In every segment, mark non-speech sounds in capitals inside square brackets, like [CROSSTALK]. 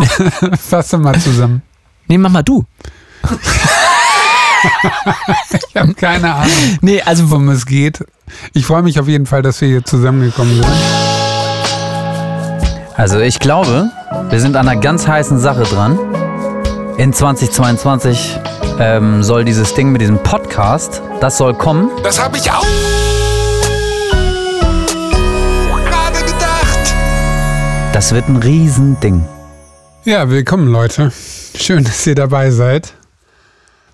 [LAUGHS] Fass doch mal zusammen. Nee, mach mal du. Ich habe keine Ahnung, Nee, also worum es geht. Ich freue mich auf jeden Fall, dass wir hier zusammengekommen sind. Also ich glaube, wir sind an einer ganz heißen Sache dran. In 2022 ähm, soll dieses Ding mit diesem Podcast, das soll kommen. Das habe ich auch gerade gedacht. Das wird ein Riesending. Ja, willkommen Leute. Schön, dass ihr dabei seid.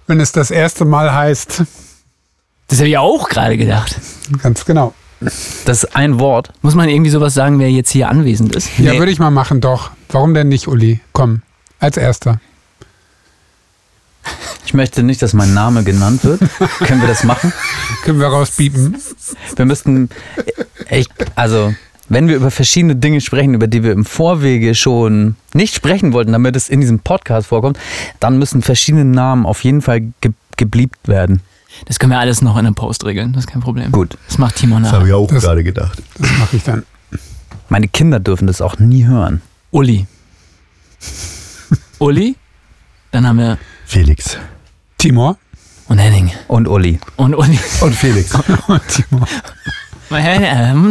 Wenn es das erste Mal heißt, das habe ich auch gerade gedacht. ganz genau. Das ist ein Wort. Muss man irgendwie sowas sagen, wer jetzt hier anwesend ist? Ja, Nee. würde ich mal machen, doch. Warum denn nicht, Uli? Komm, als erster. Ich möchte nicht, dass mein Name genannt wird. Können wir das machen? [LAUGHS] Können wir rausbiepen? Wir müssten, ich, also, wenn wir über verschiedene Dinge sprechen, über die wir im Vorwege schon nicht sprechen wollten, damit es in diesem Podcast vorkommt, dann müssen verschiedene Namen auf jeden Fall ge gebliebt werden. Das können wir alles noch in einem Post regeln, das ist kein Problem. Gut. Das macht Timon Das nach. habe ich auch Das- gerade gedacht. Das mache ich dann. Meine Kinder dürfen das auch nie hören. Uli. Uli. Dann haben wir Felix. Timor. und Henning. Und Uli. Und Uli. Und Felix. [LAUGHS] Und Timor. Und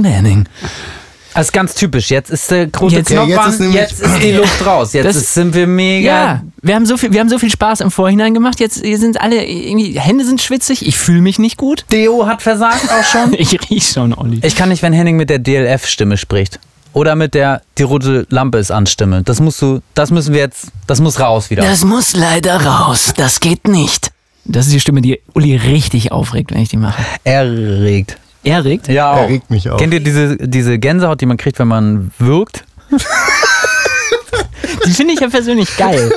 Henning. Das ist ganz typisch. Jetzt ist der große Jetzt- Knopf Ja, jetzt ist jetzt ist die Luft raus. Jetzt Das- ist, sind wir mega. Ja, wir haben, so viel, wir haben so viel Spaß im Vorhinein gemacht. Jetzt sind alle irgendwie, Hände sind schwitzig. Ich fühle mich nicht gut. Deo hat versagt auch schon. [LAUGHS] Ich riech schon, Olli. Ich kann nicht, wenn Henning mit der DLF-Stimme spricht. Oder mit der die rote Lampe ist an Stimme. Das musst du, das müssen wir jetzt, das muss raus wieder. Das muss leider raus. Das geht nicht. Das ist die Stimme, die Uli richtig aufregt, wenn ich die mache. Erregt. Er regt? Ja, auch. Er regt mich auf. Kennt ihr diese, diese Gänsehaut, die man kriegt, wenn man wirkt? [LAUGHS] Die finde ich ja persönlich geil.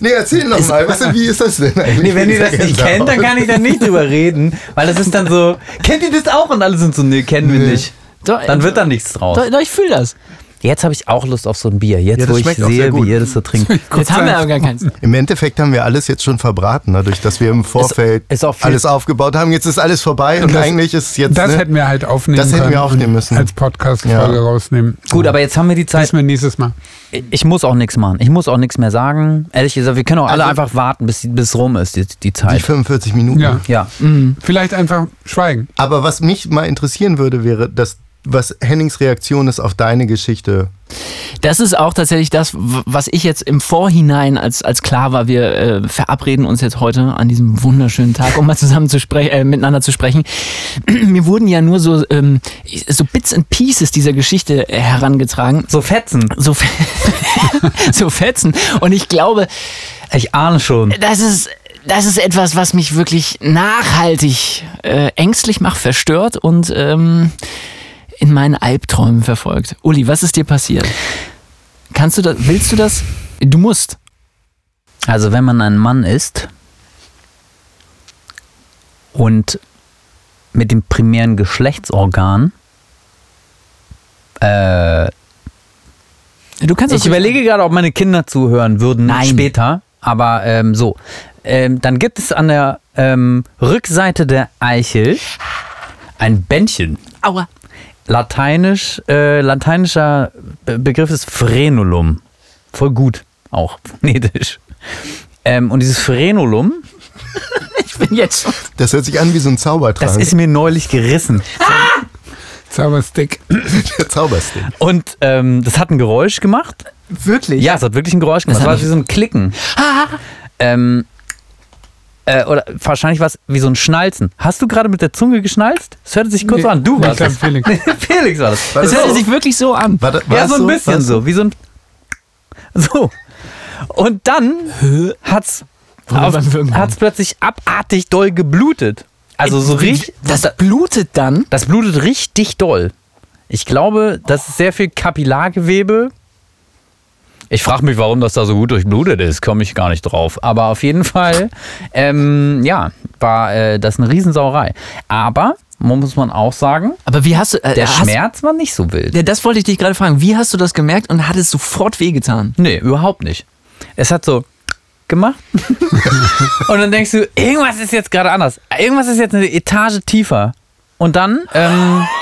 Nee, erzähl noch mal. Was, wie ist das denn eigentlich? Nee, wenn ihr das nicht kennt, dann kann ich da nicht drüber reden. Weil das ist dann so, kennt ihr das auch? Und alle sind so, nee, kennen wir Nee. nicht. Doch, Dann wird da nichts draus. Doch, doch, ich fühle das. Jetzt habe ich auch Lust auf so ein Bier. Jetzt, Ja, wo ich sehe, wie ihr das so trinkt. [LAUGHS] Jetzt haben wir aber gar keins. Im Endeffekt haben wir alles jetzt schon verbraten, dadurch, dass wir im Vorfeld ist auch viel- alles aufgebaut haben. Jetzt ist alles vorbei und, das- eigentlich ist jetzt. Das ne, hätten wir halt aufnehmen Das hätten wir aufnehmen müssen. Als Podcast-Folge Ja. rausnehmen. Gut, aber jetzt haben wir die Zeit. Das wir nächstes Mal. Ich muss auch nichts machen. Ich muss auch nichts mehr sagen. Ehrlich gesagt, wir können auch alle Also- einfach warten, bis bis rum ist, die, die die Zeit. 45 Minuten. Ja. Ja. Vielleicht einfach schweigen. Aber was mich mal interessieren würde, wäre, dass, was Hennings Reaktion ist auf deine Geschichte. Das ist auch tatsächlich das, was ich jetzt im Vorhinein, als, als klar war, wir äh, verabreden uns jetzt heute an diesem wunderschönen Tag, um mal zusammen zu sprechen, äh, miteinander zu sprechen. [CLEARS THROAT] Mir wurden ja nur so, ähm, so Bits and Pieces dieser Geschichte herangetragen. So fetzen. So, fe- [LAUGHS] so fetzen. Und ich glaube, Ich ahne schon. das ist, das ist etwas, was mich wirklich nachhaltig äh, ängstlich macht, verstört und ähm, in meinen Albträumen verfolgt. Uli, was ist dir passiert? Kannst du das, willst du das? Du musst. Also wenn man ein Mann ist und mit dem primären Geschlechtsorgan, äh, Du kannst ich überlege gerade, ob meine Kinder zuhören würden Nein. später, aber ähm, so. Ähm, dann gibt es an der ähm, Rückseite der Eichel ein Bändchen. Aua. Lateinisch, äh, lateinischer Be Begriff ist Frenulum. Voll gut, auch phonetisch. Ähm, und dieses Frenulum, [LAUGHS] Ich bin jetzt schon. Das hört sich an wie so ein Zaubertrank. das ist mir neulich gerissen. Zauberstick. [LAUGHS] der Zauberstick. Und ähm, das hat ein Geräusch gemacht. Wirklich? Ja, es hat wirklich ein Geräusch gemacht. Es hab war wie so ein Klicken. ähm, äh, oder wahrscheinlich was wie so ein Schnalzen. Hast du gerade mit der Zunge geschnalzt? Es hörte sich kurz Nee, so an. Du warst es. [LAUGHS] Felix. Felix war das. Es das hört so? sich wirklich so an. War, da- war Ja, so ein bisschen es so. Wie so ein. [LAUGHS] So. Und dann hat's, auf, hat's plötzlich abartig doll geblutet. Also so richtig. Das blutet dann. Das blutet richtig doll. Ich glaube, das ist sehr viel Kapillargewebe. Ich frage mich, warum das da so gut durchblutet ist, komme ich gar nicht drauf. Aber auf jeden Fall, ähm, ja, war äh, das eine Riesensauerei. Aber, muss man auch sagen, Aber wie hast du. Äh, der hast, Schmerz war nicht so wild. Ja, das wollte ich dich gerade fragen. Wie hast du das gemerkt und hat es sofort wehgetan? Nee, überhaupt nicht. Es hat so gemacht. [LAUGHS] und dann denkst du, irgendwas ist jetzt gerade anders. Irgendwas ist jetzt eine Etage tiefer. Und dann, ähm, [LAUGHS]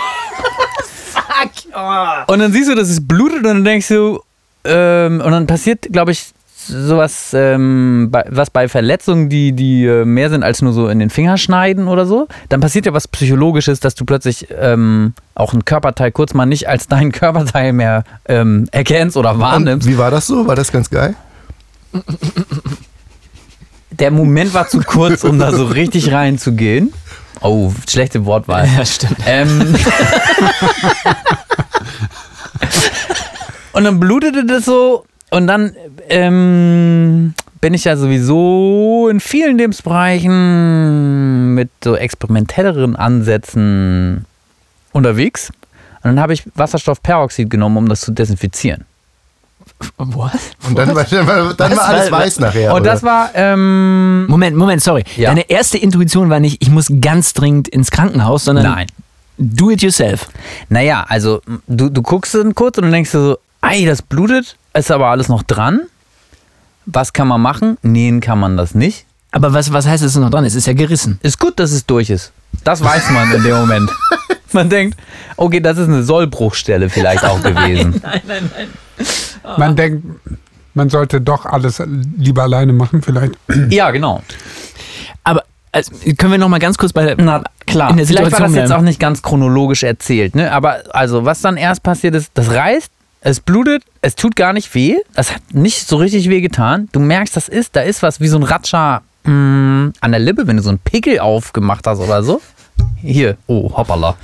Und dann siehst du, dass es blutet und dann denkst du, ähm, und dann passiert, glaube ich, sowas, ähm, bei, was bei Verletzungen, die, die äh, mehr sind als nur so in den Finger schneiden oder so, dann passiert ja was Psychologisches, dass du plötzlich ähm, auch ein Körperteil kurz mal nicht als dein [LAUGHS] Körperteil mehr ähm, erkennst oder wahrnimmst. Und wie war das so? War das ganz geil? Der Moment war zu kurz, um da so richtig reinzugehen. Oh, schlechte Wortwahl. Ja, stimmt. Ähm, [LAUGHS] und dann blutete das so und dann ähm, bin ich ja sowieso in vielen Lebensbereichen mit so experimentelleren Ansätzen unterwegs. Und dann habe ich Wasserstoffperoxid genommen, um das zu desinfizieren. What? Und dann, war, dann, war, dann war alles weiß nachher. Und das oder? war, ähm, Moment, Moment, sorry. Ja. Deine erste Intuition war nicht, ich muss ganz dringend ins Krankenhaus, sondern nein. do it yourself. Naja, also du, du guckst dann kurz und dann denkst du so, ei, das blutet, ist aber alles noch dran. Was kann man machen? Nähen kann man das nicht. Aber was, was heißt es noch dran? Es ist ja gerissen. Ist gut, dass es durch ist. Das weiß man in dem Moment. [LAUGHS] Man denkt, okay, das ist eine Sollbruchstelle vielleicht auch [LAUGHS] gewesen. Man denkt, man sollte doch alles lieber alleine machen, vielleicht. [CLEARS THROAT] Ja, genau. Aber also, können wir noch mal ganz kurz bei Na klar, in der vielleicht war das jetzt auch nicht ganz chronologisch erzählt. Ne? Aber also, was dann erst passiert ist, das reißt, es blutet, es tut gar nicht weh. Es hat nicht so richtig weh getan. Du merkst, das ist, da ist was wie so ein Ratscher mh, an der Lippe, wenn du so einen Pickel aufgemacht hast oder so. Hier, oh, hoppala.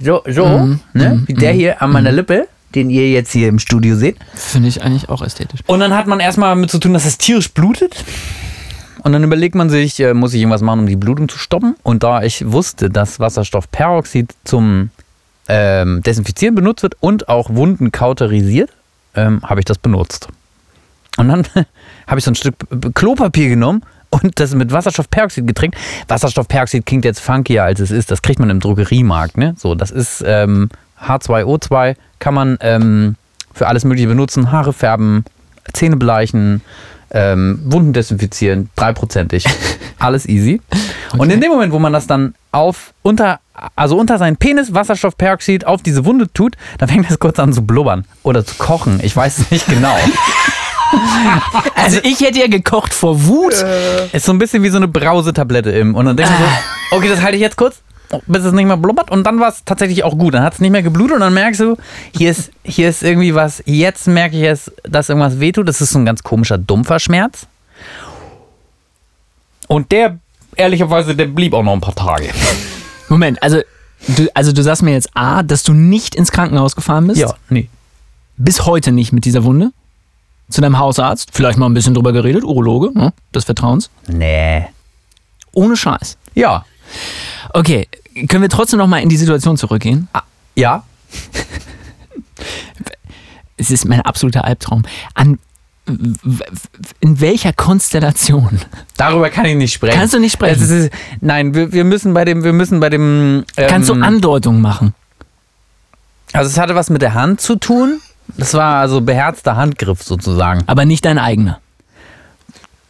So, so, Mhm, ne? wie der hier an meiner Lippe, den ihr jetzt hier im Studio seht. Finde ich eigentlich auch ästhetisch. Und dann hat man erstmal mit zu tun, dass es tierisch blutet. Und dann überlegt man sich, äh, muss ich irgendwas machen, um die Blutung zu stoppen? Und da ich wusste, dass Wasserstoffperoxid zum ähm, Desinfizieren benutzt wird und auch Wunden kauterisiert, ähm, habe ich das benutzt. Und dann [LAUGHS] habe ich so ein Stück Klopapier genommen und das mit Wasserstoffperoxid getränkt. Wasserstoffperoxid klingt jetzt funkier, als es ist. Das kriegt man im Drogeriemarkt. Ne? So, das ist ähm, H2O2, kann man ähm, für alles Mögliche benutzen. Haare färben, Zähne bleichen, ähm, Wunden desinfizieren, dreiprozentig. [LAUGHS] Alles easy. Und in dem Moment, wo man das dann auf unter, also unter seinen Penis Wasserstoffperoxid auf diese Wunde tut, dann fängt das kurz an zu blubbern oder zu kochen. Ich weiß es nicht genau. [LAUGHS] Also ich hätte ja gekocht vor Wut. Ist so ein bisschen wie so eine Brausetablette im. Und dann denke ich so, okay, das halte ich jetzt kurz, bis es nicht mehr blubbert. Und dann war es tatsächlich auch gut. Dann hat es nicht mehr geblutet und dann merkst du, hier ist, hier ist irgendwie was. Jetzt merke ich es, dass irgendwas wehtut. Das ist so ein ganz komischer, dumpfer Schmerz. Und der, ehrlicherweise, der blieb auch noch ein paar Tage. Moment, also du, also du sagst mir jetzt A, dass du nicht ins Krankenhaus gefahren bist. Ja, nee. Bis heute nicht mit dieser Wunde. Zu deinem Hausarzt. Vielleicht mal ein bisschen drüber geredet. Urologe, ne? des Vertrauens. Nee. Ohne Scheiß. Ja. Okay, können wir trotzdem noch mal in die Situation zurückgehen? Ja. [LAUGHS] Es ist mein absoluter Albtraum. An in welcher Konstellation? Darüber kann ich nicht sprechen. Kannst du nicht sprechen? Ist, nein, wir, wir müssen bei dem, wir müssen bei dem. Ähm, Kannst du Andeutungen machen? Also es hatte was mit der Hand zu tun. Das war also beherzter Handgriff sozusagen. Aber nicht dein eigener.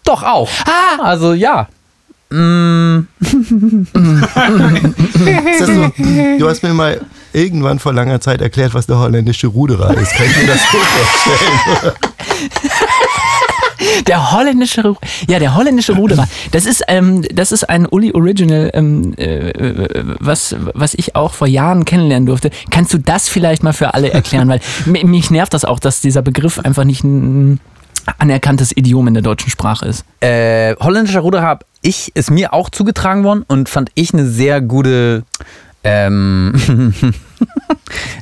Doch auch. Ah! Also ja. Ist das so, du hast mir mal irgendwann vor langer Zeit erklärt, was der holländische Ruderer ist. Kann ich mir das so vorstellen? [LAUGHS] Der holländische, ja, der holländische Ruderer. Das ist, ähm, das ist ein Uli Original, ähm, äh, was, was ich auch vor Jahren kennenlernen durfte. Kannst du das vielleicht mal für alle erklären? Weil [LAUGHS] mi- mich nervt das auch, dass dieser Begriff einfach nicht ein anerkanntes Idiom in der deutschen Sprache ist. Äh, holländischer Ruder habe ich, ist mir auch zugetragen worden und fand ich eine sehr gute, ähm, [LAUGHS]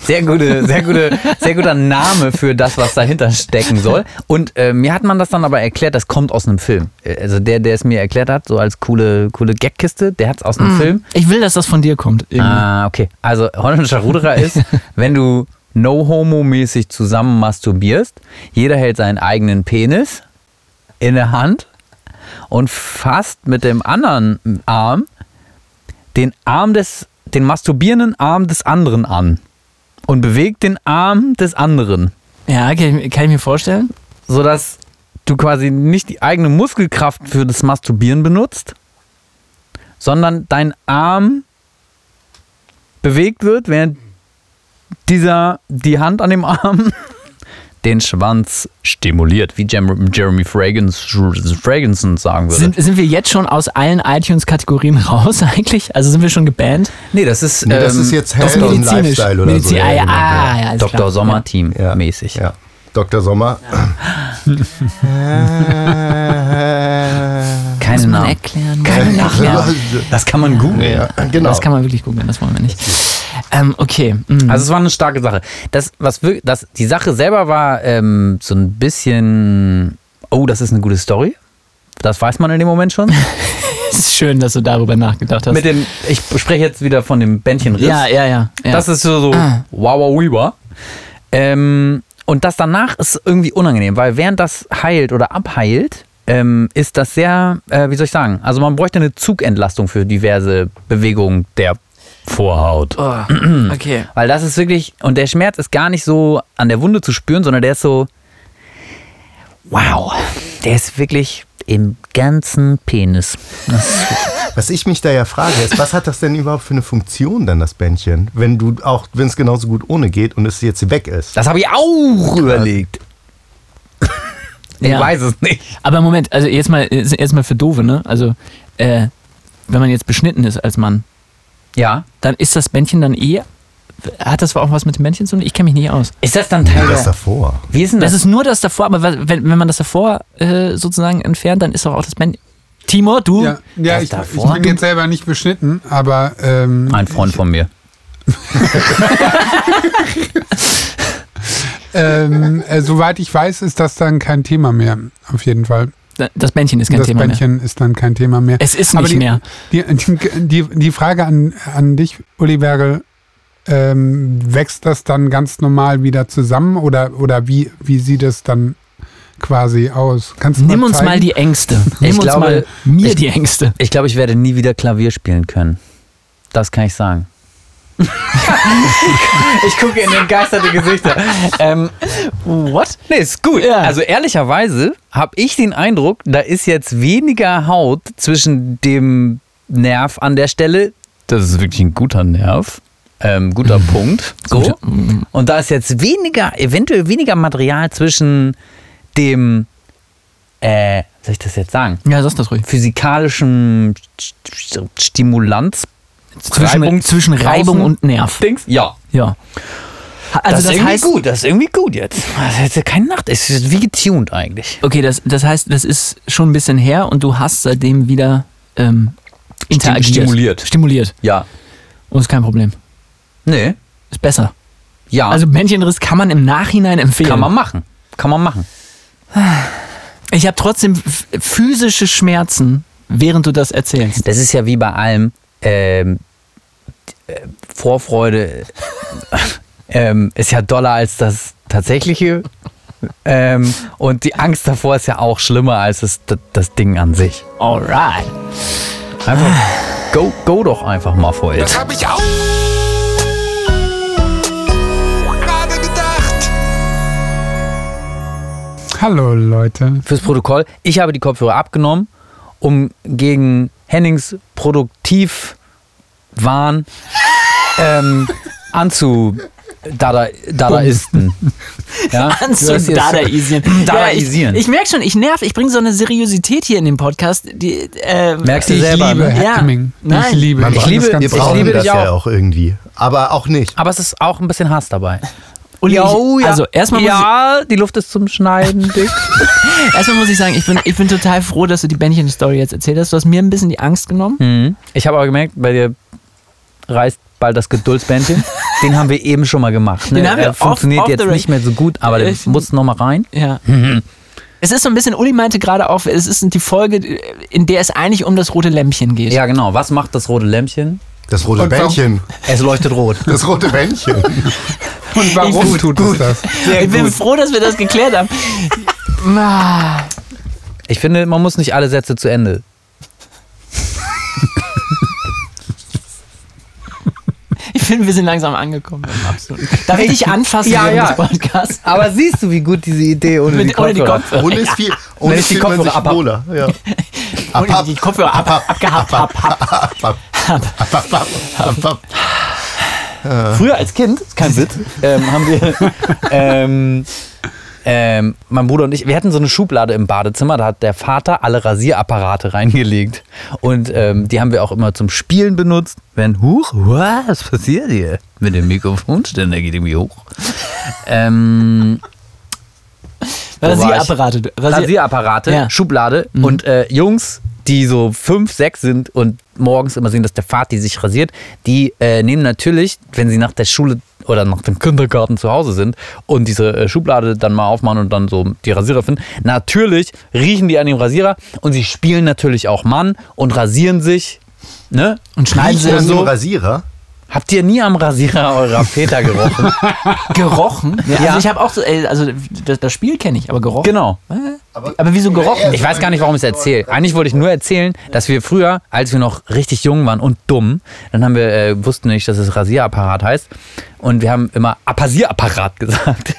sehr gute, sehr gute, sehr guter Name für das, was dahinter stecken soll. Und äh, mir hat man das dann aber erklärt, das kommt aus einem Film. Äh, Also der, der es mir erklärt hat, so als coole, coole Gagkiste, der hat es aus einem Film. Ich will, dass das von dir kommt. irgendwie. Ah, okay. Also holländischer Ruderer ist, [LAUGHS] wenn du no-homo-mäßig zusammen masturbierst, jeder hält seinen eigenen Penis in der Hand und fasst mit dem anderen Arm den Arm des, den masturbierenden Arm des anderen an und bewegt den Arm des anderen, Ja, kann ich, kann ich mir vorstellen. sodass du quasi nicht die eigene Muskelkraft für das Masturbieren benutzt, sondern dein Arm bewegt wird, während dieser die Hand an dem Arm den Schwanz stimuliert, wie Jeremy Fragrance, sagen würde. Sind, sind wir jetzt schon aus allen iTunes-Kategorien [LAUGHS] raus eigentlich? Also sind wir schon gebannt? nee, das ist, Nee, das ähm, ist jetzt Das ist Health und medizinisch. Lifestyle oder Medizin, so. ah, ja, genau. ah, ja, Dr. klar. Sommer-Team ja. mäßig. Ja. Dr. Sommer. [LAUGHS] [LAUGHS] Keine Muss man Namen. erklären. Man erklären. Das kann man googeln. Ja, genau. Das kann man wirklich googeln, das wollen wir nicht. Ähm, okay. mhm. Also es war eine starke Sache. Das, was wir, das, die Sache selber war ähm, so ein bisschen, oh, das ist eine gute Story. Das weiß man in dem Moment schon. [LAUGHS] es ist schön, dass du darüber nachgedacht hast. Mit dem, ich spreche jetzt wieder von dem Bändchen Riss. ja, ja, ja, ja. Das ist so, so Ah. wow, wow, wow. Ähm, und das danach ist irgendwie unangenehm, weil während das heilt oder abheilt, ähm, ist das sehr, äh, wie soll ich sagen, also man bräuchte eine Zugentlastung für diverse Bewegungen der Vorhaut. Oh, [CLEARS THROAT] okay. Weil das ist wirklich, und der Schmerz ist gar nicht so an der Wunde zu spüren, sondern der ist so, wow, der ist wirklich im ganzen Penis. [LAUGHS] Was ich mich da ja frage, ist, was hat das denn überhaupt für eine Funktion dann, das Bändchen? Wenn du auch, wenn es genauso gut ohne geht und es jetzt weg ist. Das habe ich auch überlegt. Ich Ja. weiß es nicht. Aber Moment, also jetzt mal, jetzt mal für Dove, ne? Also, äh, wenn man jetzt beschnitten ist als Mann, Ja. dann ist das Bändchen dann eh. Hat das auch was mit dem Bändchen zu tun? Ich kenne mich nicht aus. Ist das dann Teil Das der, davor. Wie ist denn das? Das ist nur das davor, aber wenn, wenn man das davor äh, sozusagen entfernt, dann ist doch auch das Bändchen. Timor, du? Ja, ja ich, ich davor? bin jetzt selber nicht beschnitten, aber ähm, Ein Freund von mir. [LAUGHS] [LAUGHS] [LAUGHS] ähm, äh, soweit ich weiß, ist das dann kein Thema mehr. Auf jeden Fall. Das Bändchen ist kein das Thema mehr. Bändchen ist dann kein Thema mehr. Es ist Aber nicht die, mehr. Die, die, die Frage an, an dich, Uli Bergel, ähm, wächst das dann ganz normal wieder zusammen oder, oder wie, wie sieht es dann quasi aus? Kannst du Nimm mal uns mal die Ängste. Nimm uns glaube, mal mir ich- die Ängste. Ich glaube, ich werde nie wieder Klavier spielen können. Das kann ich sagen. Ich gucke in entgeisterte Gesichter. Ähm, What? nee, ist gut. Ja. Also ehrlicherweise habe ich den Eindruck, da ist jetzt weniger Haut zwischen dem Nerv an der Stelle. Das ist wirklich ein guter Nerv. Ähm, guter Punkt. So. Und da ist jetzt weniger, eventuell weniger Material zwischen dem, äh, soll ich das jetzt sagen? Ja, sagst das ruhig. physikalischen St- St- Stimulanz. Zwischen Reibung zwischen Reibung und Nerv. Dings? Ja. Ja. Also das, das, ist irgendwie heißt, gut, das ist irgendwie gut jetzt. Das ist ja keine Nacht, es ist wie getuned eigentlich. okay, das, das heißt, das ist schon ein bisschen her und du hast seitdem wieder ähm, interagiert. stimuliert. Stimuliert. Ja. Und ist kein Problem. Nee. Ist besser. Ja. Also Bändchenriss kann man im Nachhinein empfehlen. kann man machen. Kann man machen. Ich habe trotzdem physische Schmerzen, während du das erzählst. Das ist ja wie bei allem ähm, äh, Vorfreude ähm, ist ja doller als das tatsächliche. Ähm, und die Angst davor ist ja auch schlimmer als das, das, Ding an sich. Alright. Einfach, go, go doch einfach mal it. Das hab ich auch gerade gedacht. Hallo Leute. Fürs Protokoll, ich habe die Kopfhörer abgenommen, um gegen Hennings Produktivwahn ähm, anzu Dada, Dadaisten. Ja? [LAUGHS] Jetzt- Dadaisieren. Ja, ich ich merke schon, ich nerv, ich bringe so eine Seriosität hier in den Podcast. Die, äh, Merkst du Ich selber, liebe ne? Ja. Nein. Ich liebe Man ich liebe- Wir Ich brauchen liebe das dich ja auch. auch irgendwie. Aber auch nicht. Aber es ist auch ein bisschen Hass dabei. Uli, ich, Also erstmal muss, ja, die Luft ist zum Schneiden [LAUGHS] dick. ich, erstmal muss ich sagen, ich bin, ich bin total froh, dass du die Bändchen-Story jetzt erzählt hast. Du hast mir ein bisschen die Angst genommen. Mhm. Ich habe aber gemerkt, bei dir reißt bald das Geduldsbändchen. [LAUGHS] Den haben wir eben schon mal gemacht. Ne? Den haben wir Er funktioniert off- off jetzt the nicht mehr so gut, aber der Ich- muss noch mal rein. Ja. [LAUGHS] Es ist so ein bisschen, Uli meinte gerade auch, es ist die Folge, in der es eigentlich um das rote Lämpchen geht. Ja, genau. Was macht das rote Lämpchen? Das rote Und warum- Bändchen. Es leuchtet rot. Das rote Bändchen. [LAUGHS] Und warum Gut, tut es das? ich bin froh, dass wir das geklärt haben. Ich finde, man muss nicht alle Sätze zu Ende. Finde, wir sind langsam angekommen. Darf ich dich anfassen Ja, ja. des Podcasts? Aber siehst du, wie gut diese Idee ohne Mit- ohne die Kopfhörer. Ohne ist viel, ohne ich die Kopfhörer sich abhab. wohler. Ja. Ohne die Kopfhörer ab, ab, abgehabt. Ab, ab. Früher als Kind, ist kein Witz, ähm, haben wir ähm, ähm, mein Bruder und ich, wir hatten so eine Schublade im Badezimmer, da hat der Vater alle Rasierapparate [LAUGHS] reingelegt. Und ähm, die haben wir auch immer zum Spielen benutzt. Wenn, huch, was passiert hier? Mit dem Mikrofonständer geht irgendwie hoch. ähm? Rasierapparate. Rasier Rasierapparate, Ja. Schublade und äh, Jungs, die so fünf, sechs sind und morgens immer sehen, dass der Vati sich rasiert, die äh, nehmen natürlich, wenn sie nach der Schule oder nach dem Kindergarten zu Hause sind und diese äh, Schublade dann mal aufmachen und dann so die Rasierer finden, natürlich riechen die an dem Rasierer und sie spielen natürlich auch Mann und rasieren sich. Ne? Und schneiden sie an so Rasierer? Habt ihr nie am Rasierer eurer Väter gerochen? [LAUGHS] gerochen. Ja, Ja. Also ich habe auch so, äh, also das, das Spiel kenne ich, aber gerochen. genau. Aber wieso gerochen? Ich weiß gar nicht, warum ich es erzähle. Eigentlich wollte ich nur erzählen, dass wir früher, als wir noch richtig jung waren und dumm, dann haben wir, äh, wussten nicht, dass es Rasierapparat heißt. Und wir haben immer Apasierapparat [LAUGHS] gesagt.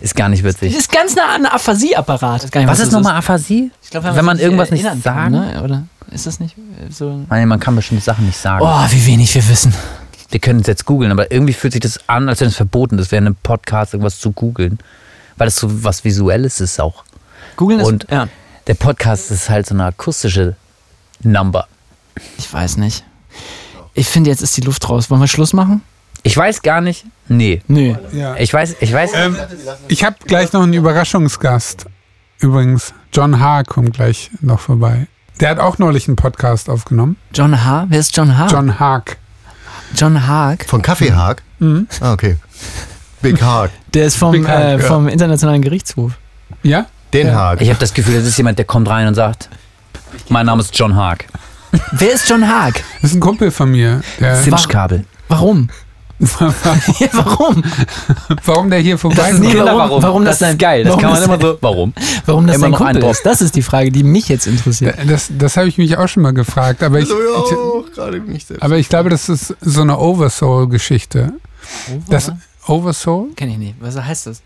ist gar nicht Das witzig. ist ganz nah an einem Aphasie-Apparat. Nicht, Was ist das nochmal Aphasie? Ich glaub, wenn man irgendwas nicht sagen. Kann, ne? Oder ist das nicht äh, so? Nein, man kann bestimmte Sachen nicht sagen. Oh, wie wenig wir wissen. Wir können es jetzt googeln, aber irgendwie fühlt sich das an, als wenn es verboten ist, während einem Podcast irgendwas zu googeln. Weil das so was Visuelles ist auch. Googeln ist. Und ja, der Podcast ist halt so eine akustische Number. ich weiß nicht. Ich finde, jetzt ist die Luft raus. Wollen wir Schluss machen? Ich weiß gar nicht. Nee. Nö. Ja. Ich weiß, ich weiß. Ähm, ich habe gleich noch einen Überraschungsgast. Übrigens, John H. kommt gleich noch vorbei. Der hat auch neulich einen Podcast aufgenommen. John H. Wer ist John H? John Haag. John Haag. Von Kaffeehag? Ah, okay. Big Haag. Der ist vom, Haag, äh, ja. vom Internationalen Gerichtshof. Ja? Den Haag. Ich habe das Gefühl, das ist jemand, der kommt rein und sagt, mein Name ist John Haag. Wer ist John Haag? Das ist ein Kumpel von mir. Simschkabel. Warum? Ja, warum? warum der hier vorbei ist kommt? warum- warum das das ist geil. Das warum kann man immer so. [LAUGHS] Warum? Warum das Immer noch Kumpel ist? Das ist die Frage, die mich jetzt interessiert. Das, das habe ich mich auch schon mal gefragt. Aber ich, So, ja, ich, aber ich glaube, das ist so eine Oversoul-Geschichte. Das Oversoul? Kenn ich nicht. Was heißt das?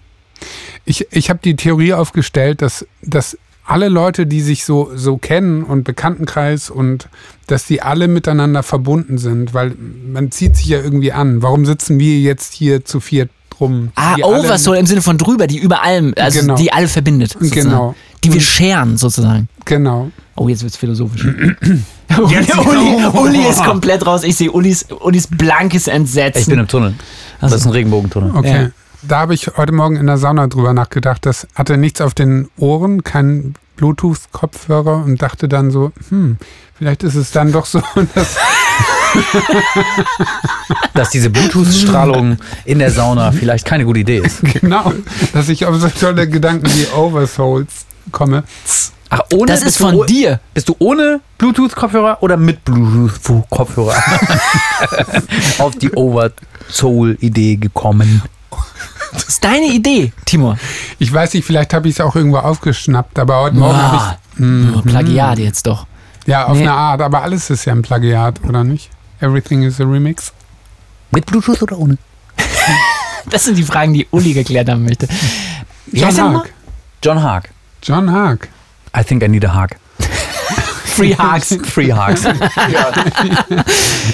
Ich, ich habe die Theorie aufgestellt, dass, dass alle Leute, die sich so, so kennen und Bekanntenkreis und dass die alle miteinander verbunden sind, weil man zieht sich ja irgendwie an. Warum sitzen wir jetzt hier zu viert rum? Ah, Oversoul im Sinne von drüber, die über allem, also Genau. die alle verbindet. sozusagen. Genau. Die wir scheren, sozusagen. Genau. Oh, jetzt wird's philosophisch. [LAUGHS] Uli, Uli, Uli ist [LAUGHS] komplett raus. Ich sehe Ulis, Ulis blankes Entsetzen. Ich bin im Tunnel. Das ist ein Regenbogentunnel. Okay. Ja. Da habe ich heute Morgen in der Sauna drüber nachgedacht. Das hatte nichts auf den Ohren, kein Bluetooth-Kopfhörer und dachte dann so, hm, vielleicht ist es dann doch so, [LAUGHS] dass [LAUGHS] Dass diese Bluetooth-Strahlung in der Sauna vielleicht keine gute Idee ist. genau, dass ich auf so tolle Gedanken wie Oversouls komme. Ach, ohne das ist du von dir. Bist du ohne Bluetooth-Kopfhörer oder mit Bluetooth-Kopfhörer [LAUGHS] auf die Oversoul-Idee gekommen? Das ist deine Idee, Timur. Ich weiß nicht, vielleicht habe ich es auch irgendwo aufgeschnappt, aber heute Morgen habe Ah, ich hm, Plagiat jetzt doch. ja auf Nee. eine Art, aber alles ist ja ein Plagiat, oder nicht? Everything is a remix. Mit Bluetooth oder ohne? [LAUGHS] Das sind die Fragen, die Uli geklärt haben möchte. John? Haag. John Haag. John Haag. I think I need a Haag. Free Hags. [LAUGHS] Free Haags.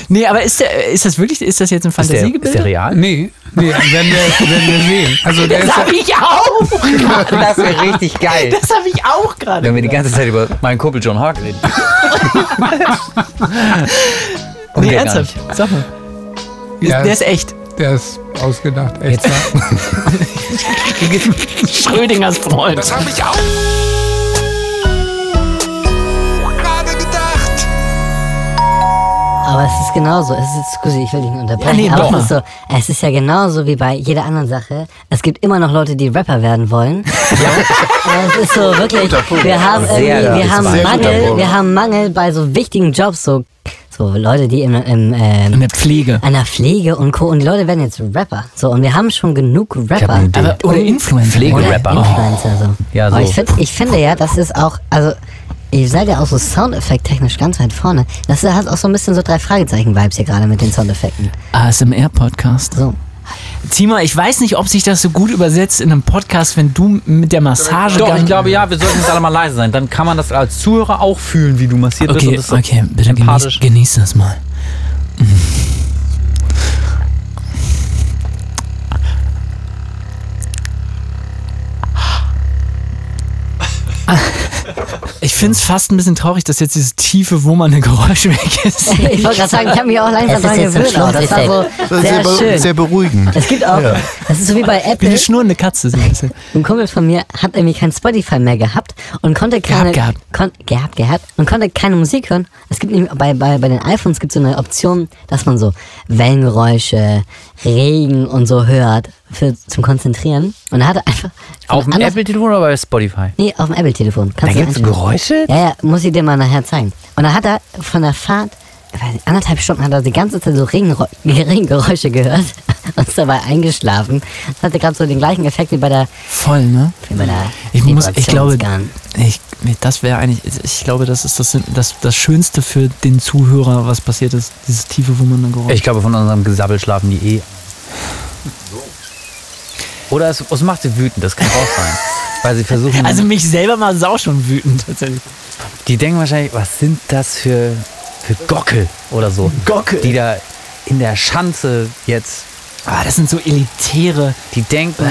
Nee, aber ist, der, ist das wirklich, ist das jetzt ein Ist der, ist Fantasiegebilde? der real? Nee, nee, werden wir, werden wir sehen. Also der Das ist ja, habe ich auch. [LAUGHS] Das wäre richtig geil. Das habe ich auch gerade. Wenn wir die ganze Zeit über meinen Kumpel John Haag reden. [LAUGHS] Nee, der ernsthaft. Sag mal. Ja, der ist echt. der ist ausgedacht, echt. Schrödingers Freund. Das hab ich auch genauso. Es ist, Scusi, ich will dich nicht unterbrechen. Ja, nee, aber es ist so, es ist ja genauso wie bei jeder anderen Sache. Es gibt immer noch Leute, die Rapper werden wollen. [LAUGHS] Ja. Es ist so wirklich, wir haben irgendwie, wir haben Mangel, wir haben Mangel bei so wichtigen Jobs, so, so Leute, die im, im ähm, In der Pflege. an der Pflege und Co. Und die Leute werden jetzt Rapper. So, und wir haben schon genug Rapper. Aber, oder Influencer. Pflege- Oder Rapper. Influencer, so. Ja, Aber so. ich, find, ich finde ja, das ist auch, also, ihr seid ja auch so Soundeffekt-technisch ganz weit vorne. Das hat auch so ein bisschen so drei Fragezeichen-Vibes hier gerade mit den Soundeffekten. ASMR-Podcast. So. Timo, ich weiß nicht, ob sich das so gut übersetzt in einem Podcast, wenn du mit der Massage. Doch, ich glaube ja, wir sollten jetzt alle mal leise sein. Dann kann man das als Zuhörer auch fühlen, wie du massiert wirst. Okay, und das so okay, bitte genieß, genieß das mal. Ich finde es fast ein bisschen traurig, dass jetzt dieses tiefe, wummernde Geräusch [LAUGHS] weg ist. [LAUGHS] Ich wollte gerade sagen, ich habe mich auch langsam Es dran gewöhnt. Das war so Das ist sehr sehr, schön. sehr beruhigend. Es gibt auch, das ist so wie bei Wie Apple. eine schnurrende Katze. So ein bisschen. Ein Kumpel von mir hat irgendwie kein Spotify mehr gehabt und konnte keine Gehabt, Kon, gehabt, gehabt und konnte keine Musik hören. Es gibt nämlich bei, bei, bei den iPhones gibt so eine Option, dass man so Wellengeräusche, Regen und so hört für, zum Konzentrieren. Und er hatte einfach Auf dem Apple-Telefon oder bei Spotify? Nee, auf dem Apple-Telefon. Da gibt es einstellen. Geräusche? Ja, ja, muss ich dir mal nachher zeigen. Und dann hat er von der Fahrt, nicht, anderthalb Stunden hat er die ganze Zeit so [LAUGHS] Regengeräusche gehört [LAUGHS] und ist dabei eingeschlafen. Das hatte gerade so den gleichen Effekt wie bei der, Voll, ne? wie bei der Ich muss, ich glaube, ich, das wäre eigentlich, ich glaube, das ist das, das, das Schönste für den Zuhörer, was passiert ist, dieses tiefe, wummernde Geräusch. Ich glaube, von unserem Gesabbel schlafen die eh. Oder es, es macht sie wütend, das kann auch sein. [LAUGHS] Weil sie versuchen. also mich selber mal sau schon wütend, tatsächlich. die denken wahrscheinlich, was sind das für, für Gockel oder so. Gockel. Die da in der Schanze jetzt, Ah, das sind so elitäre, die denken,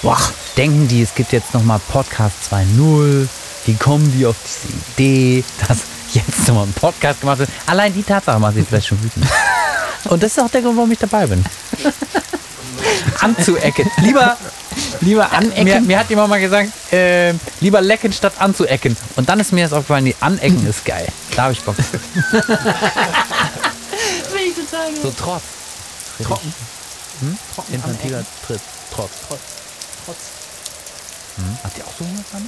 boah, denken die, es gibt jetzt nochmal Podcast 2.0. Wie kommen die auf diese Idee, dass jetzt nochmal ein Podcast gemacht wird? Allein die Tatsache macht sie vielleicht schon wütend. [LAUGHS] Und das ist auch der Grund, warum ich dabei bin. Anzuecken. Lieber lieber Mir, anecken. mir hat jemand mal gesagt, äh, lieber lecken statt anzuecken. Und dann ist mir das aufgefallen, die Anecken ist geil. Da habe ich Bock. so Trotz. Trocken. Hm? Infantiler Tritt. Trotz. Trotz. Hm? Habt ihr auch so Hunger dran?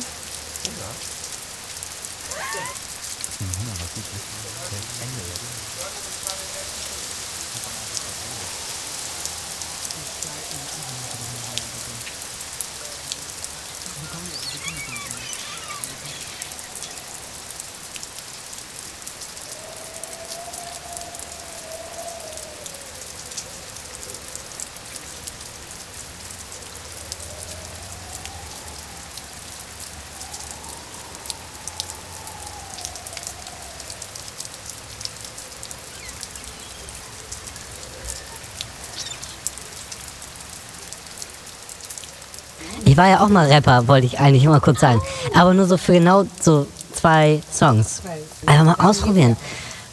War ja auch mal Rapper, wollte ich eigentlich immer kurz sagen. Aber nur so für genau so zwei Songs. Einfach mal ausprobieren.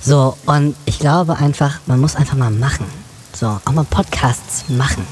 So, und ich glaube einfach, man muss einfach mal machen. So, auch mal Podcasts machen.